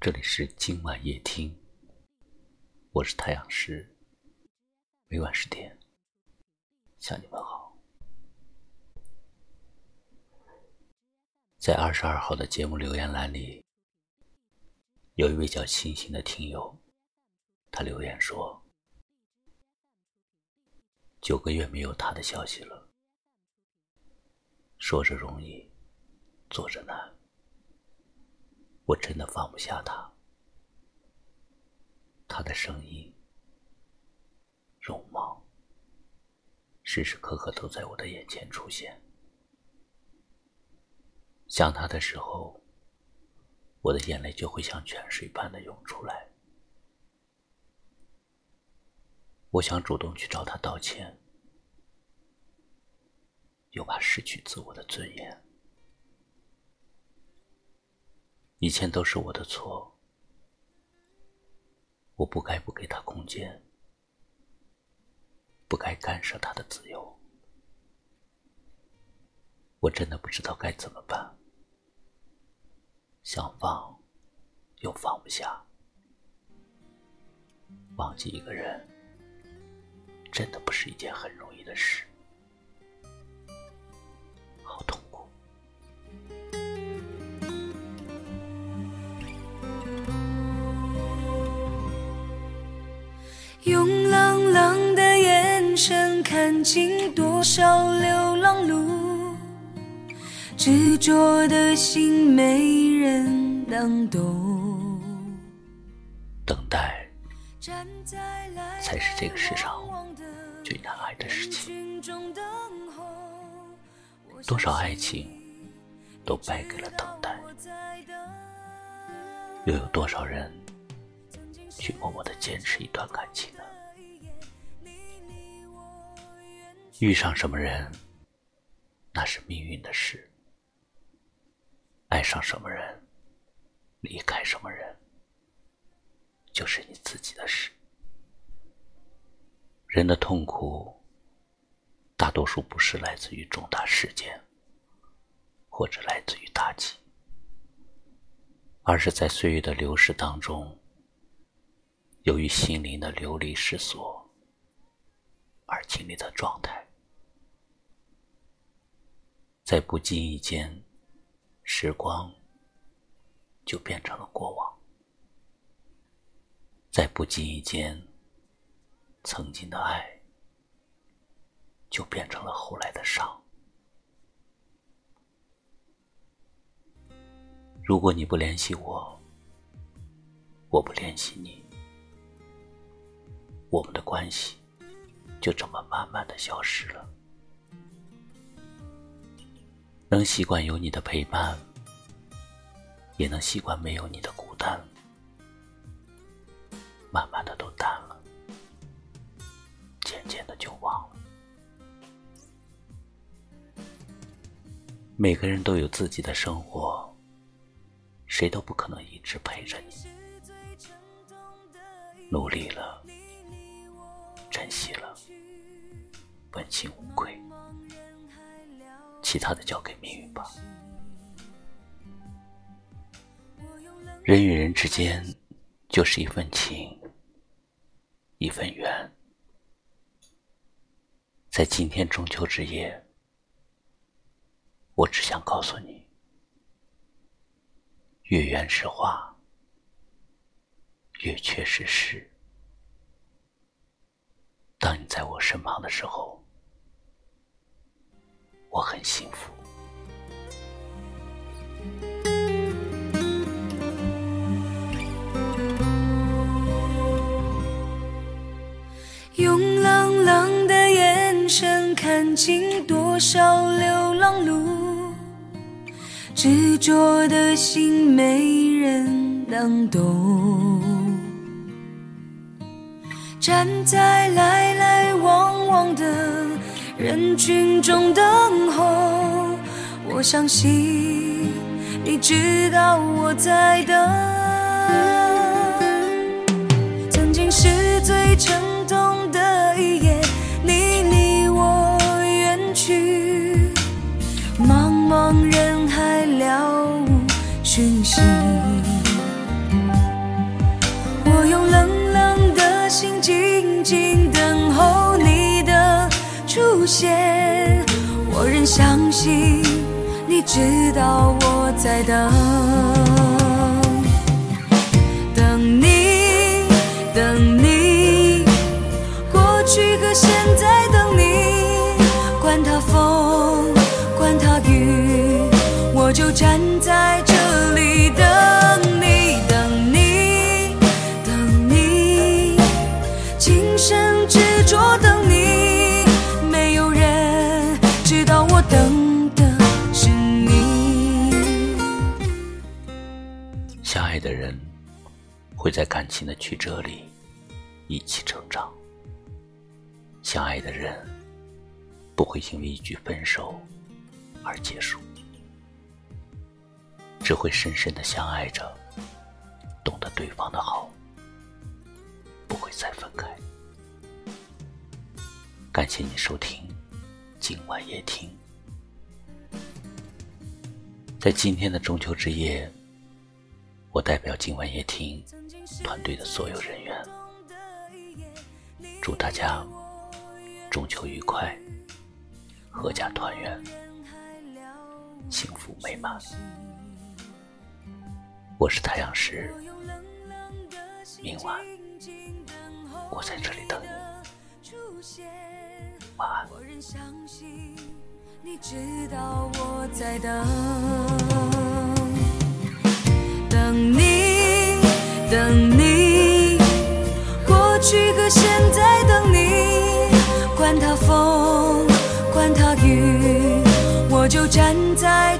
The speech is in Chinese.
这里是今晚夜听，我是太阳石，每晚十点向你们好。在二十二号的节目留言栏里，有一位叫星星的听友，他留言说：“九个月没有他的消息了，说着容易，做着难。”我真的放不下他，他的声音、容貌，时时刻刻都在我的眼前出现。想他的时候，我的眼泪就会像泉水般的涌出来。我想主动去找他道歉，又怕失去自我的尊严。以前都是我的错，我不该不给他空间，不该干涉他的自由。我真的不知道该怎么办，想放又放不下，忘记一个人真的不是一件很容易的事。用冷冷的眼神看尽多少流浪路，执着的心没人能懂。等待，才是这个世上最难挨的事情。多少爱情都败给了等待，又有多少人？去默默的坚持一段感情呢？遇上什么人，那是命运的事；爱上什么人，离开什么人，就是你自己的事。人的痛苦，大多数不是来自于重大事件，或者来自于打击，而是在岁月的流逝当中。由于心灵的流离失所而经历的状态，在不经意间，时光就变成了过往；在不经意间，曾经的爱就变成了后来的伤。如果你不联系我，我不联系你。我们的关系就这么慢慢的消失了。能习惯有你的陪伴，也能习惯没有你的孤单，慢慢的都淡了，渐渐的就忘了。每个人都有自己的生活，谁都不可能一直陪着你。努力了。问心无愧，其他的交给命运吧。人与人之间，就是一份情，一份缘。在今天中秋之夜，我只想告诉你：月圆是话，月缺是诗。当你在我身旁的时候，我很幸福。用冷冷的眼神看尽多少流浪路，执着的心没人能懂。站在来来往往的人群中等候，我相信你知道我在等。曾经是最沉痛的一夜，你离我远去，茫茫人海了无讯息。我用冷冷的心静静。现。我仍相信你知道我在等，等你，等你，过去和现在等你，管他风，管他雨，我就站在的人会在感情的曲折里一起成长，相爱的人不会因为一句分手而结束，只会深深的相爱着，懂得对方的好，不会再分开。感谢你收听今晚夜听，在今天的中秋之夜。我代表今晚夜听团队的所有人员，祝大家中秋愉快，阖家团圆，幸福美满。我是太阳石，明晚我在这里等你，晚安。等你，等你，过去和现在等你，管他风，管他雨，我就站在。